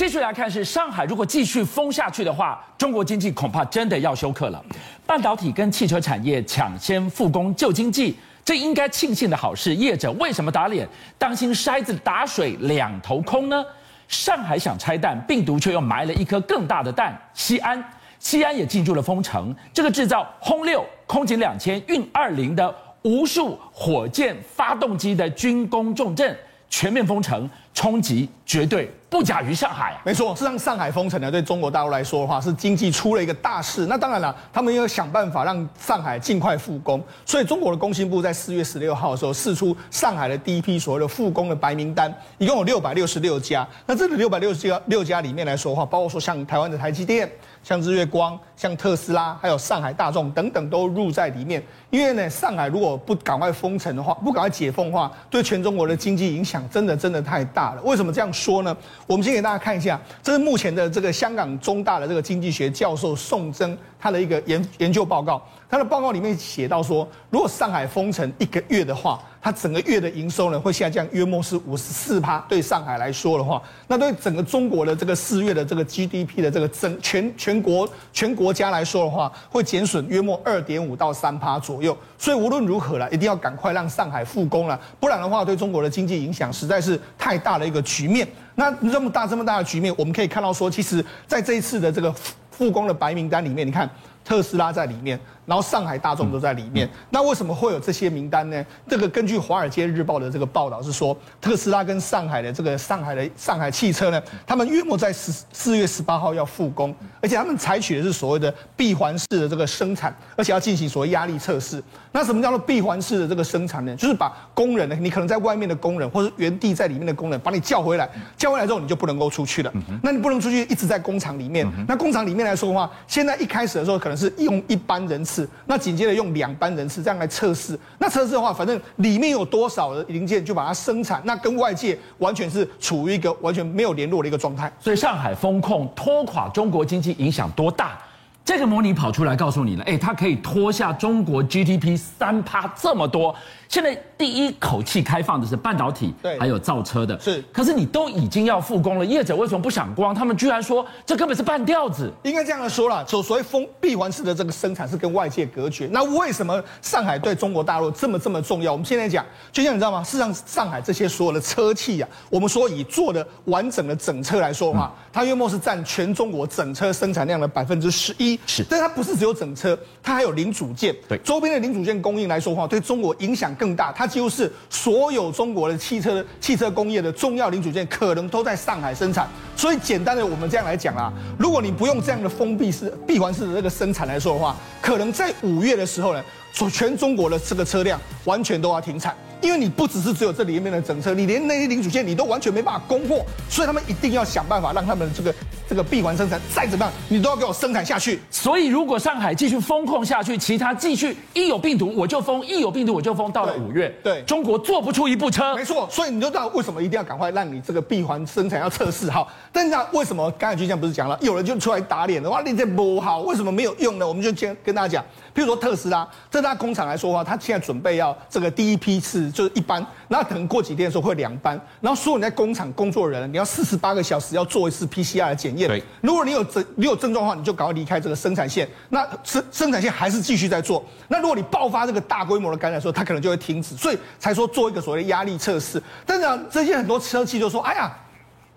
继续来看，是上海如果继续封下去的话，中国经济恐怕真的要休克了。半导体跟汽车产业抢先复工救经济，这应该庆幸的好事。业者为什么打脸？当心筛子打水两头空呢？上海想拆弹，病毒却又埋了一颗更大的蛋。西安，西安也进入了封城。这个制造轰六、空警两千、运二零的无数火箭发动机的军工重镇，全面封城，冲击绝对。不假于上海，没错，是让上海封城呢，对中国大陆来说的话，是经济出了一个大事。那当然了，他们要想办法让上海尽快复工。所以中国的工信部在四月十六号的时候释出上海的第一批所谓的复工的白名单，一共有六百六十六家。那这个六百六十六家里面来说的话，包括说像台湾的台积电、像日月光、像特斯拉，还有上海大众等等都入在里面。因为呢，上海如果不赶快封城的话，不赶快解封的话，对全中国的经济影响真的真的太大了。为什么这样说呢？我们先给大家看一下，这是目前的这个香港中大的这个经济学教授宋征他的一个研研究报告。他的报告里面写到说，如果上海封城一个月的话，它整个月的营收呢会下降约莫是五十四趴。对上海来说的话，那对整个中国的这个四月的这个 GDP 的这个整全全国全国家来说的话，会减损约莫二点五到三趴左右。所以无论如何了，一定要赶快让上海复工了，不然的话，对中国的经济影响实在是太大的一个局面。那这么大这么大的局面，我们可以看到说，其实在这一次的这个复工的白名单里面，你看特斯拉在里面。然后上海大众都在里面，那为什么会有这些名单呢？这个根据《华尔街日报》的这个报道是说，特斯拉跟上海的这个上海的上海汽车呢，他们约莫在十四月十八号要复工，而且他们采取的是所谓的闭环式的这个生产，而且要进行所谓压力测试。那什么叫做闭环式的这个生产呢？就是把工人呢，你可能在外面的工人或者原地在里面的工人，把你叫回来，叫回来之后你就不能够出去了。那你不能出去，一直在工厂里面。那工厂里面来说的话，现在一开始的时候可能能是用一班人次。那紧接着用两班人次这样来测试，那测试的话，反正里面有多少的零件就把它生产，那跟外界完全是处于一个完全没有联络的一个状态。所以上海风控拖垮中国经济影响多大？这个模拟跑出来告诉你了，哎，它可以拖下中国 GDP 三趴这么多。现在第一口气开放的是半导体，对，还有造车的，是。可是你都已经要复工了，业者为什么不想光？他们居然说这根本是半吊子。应该这样说了，所所谓封闭环式的这个生产是跟外界隔绝。那为什么上海对中国大陆这么这么重要？我们现在讲，就像你知道吗？事实上，上海这些所有的车企啊，我们说以做的完整的整车来说的话，它约莫是占全中国整车生产量的百分之十一。是，但它不是只有整车，它还有零组件。对，周边的零组件供应来说的话，对中国影响更大，它几乎是所有中国的汽车汽车工业的重要零组件，可能都在上海生产。所以简单的，我们这样来讲啊，如果你不用这样的封闭式、闭环式的这个生产来说的话，可能在五月的时候呢，全中国的这个车辆完全都要停产。因为你不只是只有这里面的整车，你连那些零组件你都完全没办法供货，所以他们一定要想办法让他们的这个这个闭环生产再怎么样，你都要给我生产下去。所以如果上海继续封控下去，其他继续一有病毒我就封，一有病毒我就封，到了五月，对，对中国做不出一部车。没错，所以你就知道为什么一定要赶快让你这个闭环生产要测试哈。但是为什么刚才就像不是讲了，有人就出来打脸的话，你这不好，为什么没有用呢？我们就先跟大家讲，譬如说特斯拉，这家工厂来说的话，他现在准备要这个第一批次就是一班。那可能过几天的时候会两班，然后所有你在工厂工作的人，你要四十八个小时要做一次 PCR 的检验。对，如果你有症你有症状的话，你就赶快离开这个生产线。那生生产线还是继续在做。那如果你爆发这个大规模的感染的时候，它可能就会停止。所以才说做一个所谓的压力测试。但是呢，这些很多车企就说：“哎呀。”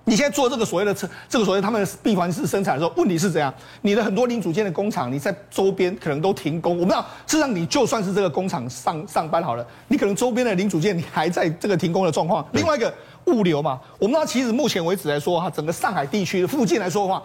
你现在做这个所谓的车，这个所谓他们闭环式生产的时候，问题是怎样？你的很多零组件的工厂，你在周边可能都停工。我不知道，事实上你就算是这个工厂上上班好了，你可能周边的零组件你还在这个停工的状况。另外一个物流嘛，我们知道其实目前为止来说哈，整个上海地区的附近来说的话。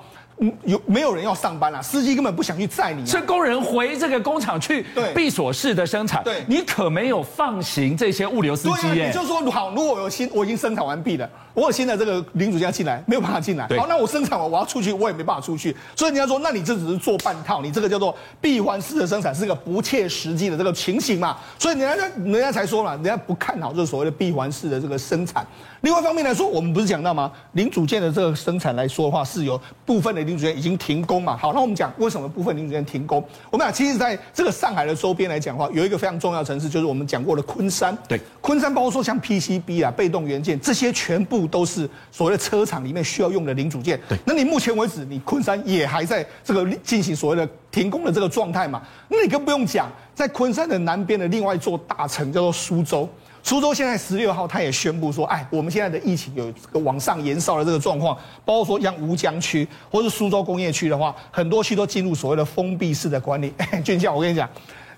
有没有人要上班啊？司机根本不想去载你，啊。是工人回这个工厂去闭锁式的生产。对，你可没有放行这些物流司机耶。也就是说，好，如果有新，我已经生产完毕了，我有新的这个零组件进来，没有办法进来。好，那我生产完我要出去，我也没办法出去。所以人家说，那你这只是做半套，你这个叫做闭环式的生产，是个不切实际的这个情形嘛？所以人家人家才说了，人家不看好这所谓的闭环式的这个生产。另外一方面来说，我们不是讲到吗？零组件的这个生产来说的话，是有部分的零组件已经停工嘛。好，那我们讲为什么部分零组件停工？我们讲，其实在这个上海的周边来讲的话，有一个非常重要的城市，就是我们讲过的昆山。对，昆山包括说像 PCB 啊、被动元件这些，全部都是所谓的车厂里面需要用的零组件。对，那你目前为止，你昆山也还在这个进行所谓的停工的这个状态嘛？那你更不用讲，在昆山的南边的另外一座大城叫做苏州。苏州现在十六号，他也宣布说，哎，我们现在的疫情有这个往上延烧的这个状况，包括说像吴江区或是苏州工业区的话，很多区都进入所谓的封闭式的管理。哎，俊孝，我跟你讲。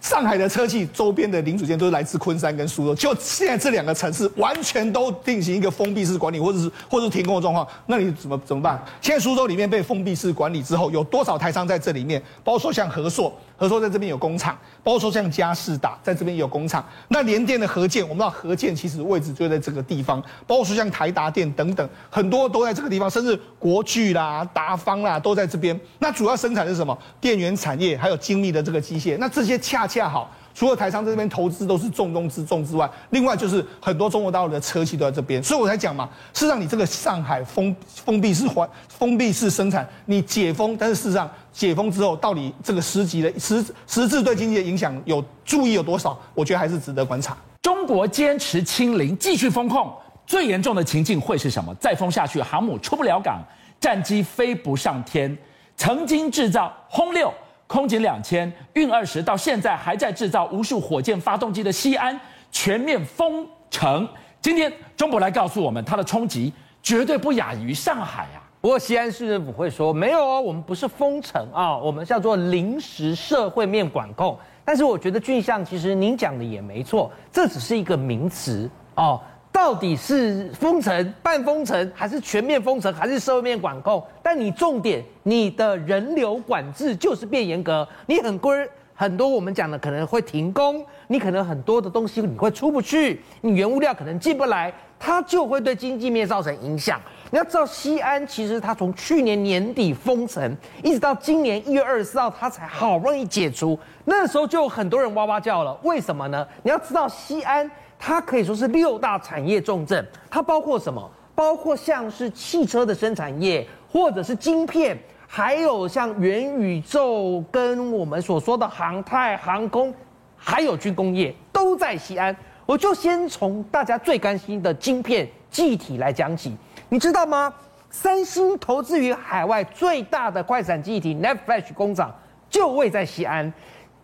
上海的车企周边的零组件都是来自昆山跟苏州，就现在这两个城市完全都进行一个封闭式管理，或者是或者是停工的状况，那你怎么怎么办？现在苏州里面被封闭式管理之后，有多少台商在这里面？包括说像和硕，和硕在这边有工厂，包括说像佳世达在这边有工厂。那联电的和建，我们知道和建其实位置就在这个地方，包括说像台达电等等，很多都在这个地方，甚至国巨啦、达方啦都在这边。那主要生产是什么？电源产业，还有精密的这个机械。那这些恰恰好。除了台商这边投资都是重中之重之外，另外就是很多中国大陆的车企都在这边，所以我才讲嘛，事实上你这个上海封封闭式环封闭式生产，你解封，但是事实上解封之后，到底这个实际的实实质对经济的影响有注意有多少？我觉得还是值得观察。中国坚持清零，继续封控，最严重的情境会是什么？再封下去，航母出不了港，战机飞不上天，曾经制造轰六。空警两千运二十到现在还在制造无数火箭发动机的西安全面封城。今天中国来告诉我们，它的冲击绝对不亚于上海啊。不过西安市政府会说，没有哦，我们不是封城啊，我们叫做临时社会面管控。但是我觉得俊相，其实您讲的也没错，这只是一个名词哦。到底是封城、半封城，还是全面封城，还是社会面管控？但你重点，你的人流管制就是变严格。你很规很多，我们讲的可能会停工，你可能很多的东西你会出不去，你原物料可能进不来，它就会对经济面造成影响。你要知道，西安其实它从去年年底封城，一直到今年一月二十四号，它才好不容易解除。那时候就有很多人哇哇叫了，为什么呢？你要知道，西安。它可以说是六大产业重镇，它包括什么？包括像是汽车的生产业，或者是晶片，还有像元宇宙跟我们所说的航太、航空，还有军工业，都在西安。我就先从大家最关心的晶片记忆体来讲起，你知道吗？三星投资于海外最大的快闪记忆体 NAND Flash 工厂就位在西安。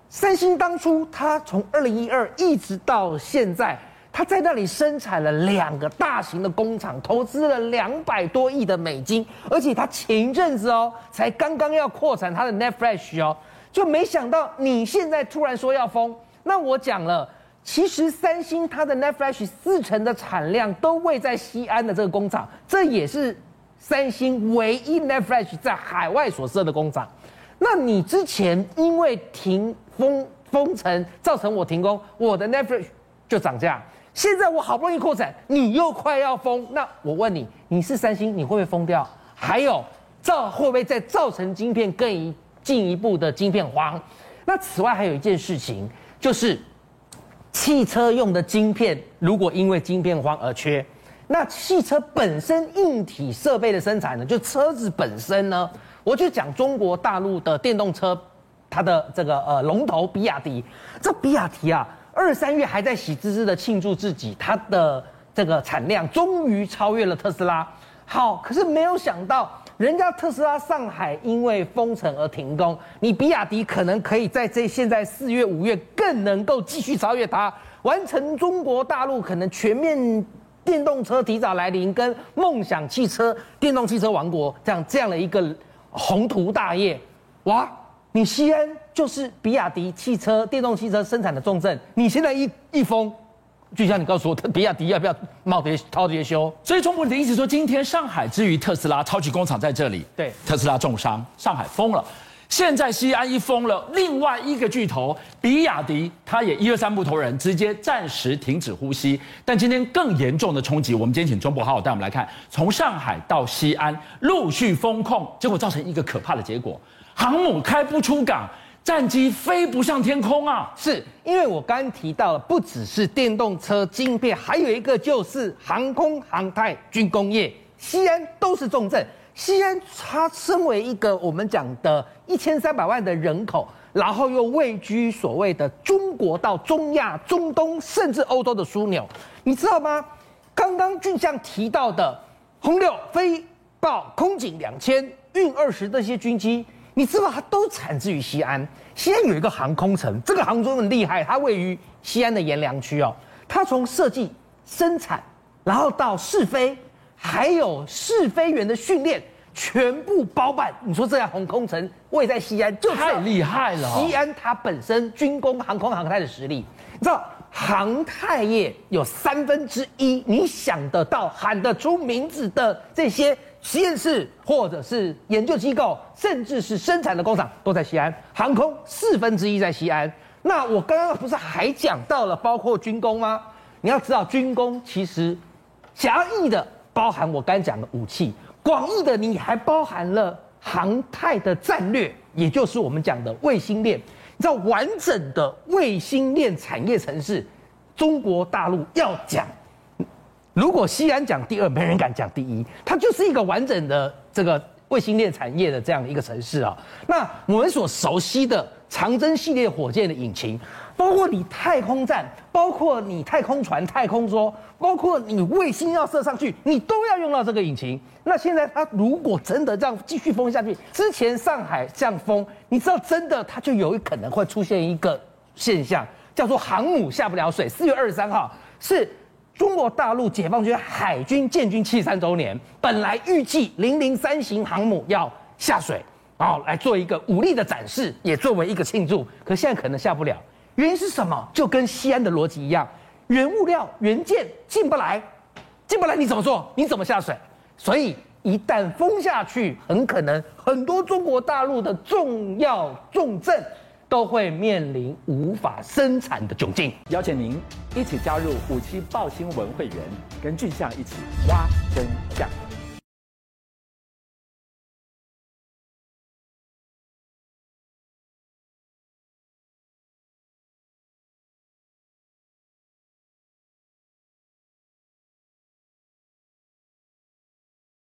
三星当初，它从二零一二一直到现在，它在那里生产了两个大型的工厂，投资了两百多亿的美金，而且它前一阵子哦，才刚刚要扩产它的 Net Flash 哦，就没想到你现在突然说要封，那我讲了，其实三星它的 Net Flash 四成的产量都位在西安的这个工厂，这也是三星唯一 Net Flash 在海外所设的工厂。那你之前因为停封封城，造成我停工，我的 Netflix 就涨价。现在我好不容易扩展，你又快要封，那我问你，你是三星，你会不会封掉？还有，造会不会再造成晶片更一进一步的晶片荒？那此外还有一件事情，就是汽车用的晶片，如果因为晶片荒而缺，那汽车本身硬体设备的生产呢，就车子本身呢？我就讲中国大陆的电动车，它的这个呃龙头比亚迪，这比亚迪啊，二三月还在喜滋滋的庆祝自己它的这个产量终于超越了特斯拉。好，可是没有想到，人家特斯拉上海因为封城而停工，你比亚迪可能可以在这现在四月五月更能够继续超越它，完成中国大陆可能全面电动车提早来临，跟梦想汽车电动汽车王国这样这样的一个。宏图大业，哇！你西安就是比亚迪汽车、电动汽车生产的重镇，你现在一一封，就像你告诉我，比亚迪要不要冒这些掏这些修？所以中国你的意思说，今天上海之于特斯拉超级工厂在这里，对，特斯拉重伤，上海封了。现在西安一封了，另外一个巨头比亚迪，它也一二三木头人直接暂时停止呼吸。但今天更严重的冲击，我们今天请钟博好好带我们来看，从上海到西安陆续封控，结果造成一个可怕的结果：航母开不出港，战机飞不上天空啊！是因为我刚刚提到了，不只是电动车晶片，还有一个就是航空航太军工业，西安都是重镇。西安它身为一个我们讲的一千三百万的人口，然后又位居所谓的中国到中亚、中东甚至欧洲的枢纽，你知道吗？刚刚俊相提到的轰六、飞豹、空警两千、运二十这些军机，你知道它都产自于西安。西安有一个航空城，这个航空很厉害，它位于西安的阎良区哦。它从设计、生产，然后到试飞，还有试飞员的训练，全部包办。你说这样航空城位在西安，就太厉害了。西安它本身军工、航空、航太的实力，你知道，航太业有三分之一，你想得到、喊得出名字的这些实验室，或者是研究机构，甚至是生产的工厂，都在西安。航空四分之一在西安。那我刚刚不是还讲到了包括军工吗？你要知道，军工其实狭义的包含我刚讲的武器，广义的你还包含了航太的战略，也就是我们讲的卫星链。你知道完整的卫星链产业城市，中国大陆要讲，如果西安讲第二，没人敢讲第一，它就是一个完整的这个卫星链产业的这样一个城市啊。那我们所熟悉的。长征系列火箭的引擎，包括你太空站，包括你太空船、太空梭，包括你卫星要射上去，你都要用到这个引擎。那现在它如果真的这样继续封下去，之前上海这样封，你知道真的它就有可能会出现一个现象，叫做航母下不了水。四月二十三号是中国大陆解放军海军建军七十三周年，本来预计零零三型航母要下水。哦，来做一个武力的展示，也作为一个庆祝。可现在可能下不了，原因是什么？就跟西安的逻辑一样，原物料、原件进不来，进不来你怎么做？你怎么下水？所以一旦封下去，很可能很多中国大陆的重要重镇都会面临无法生产的窘境。邀请您一起加入五七报新闻会员，跟俊相一起挖真相。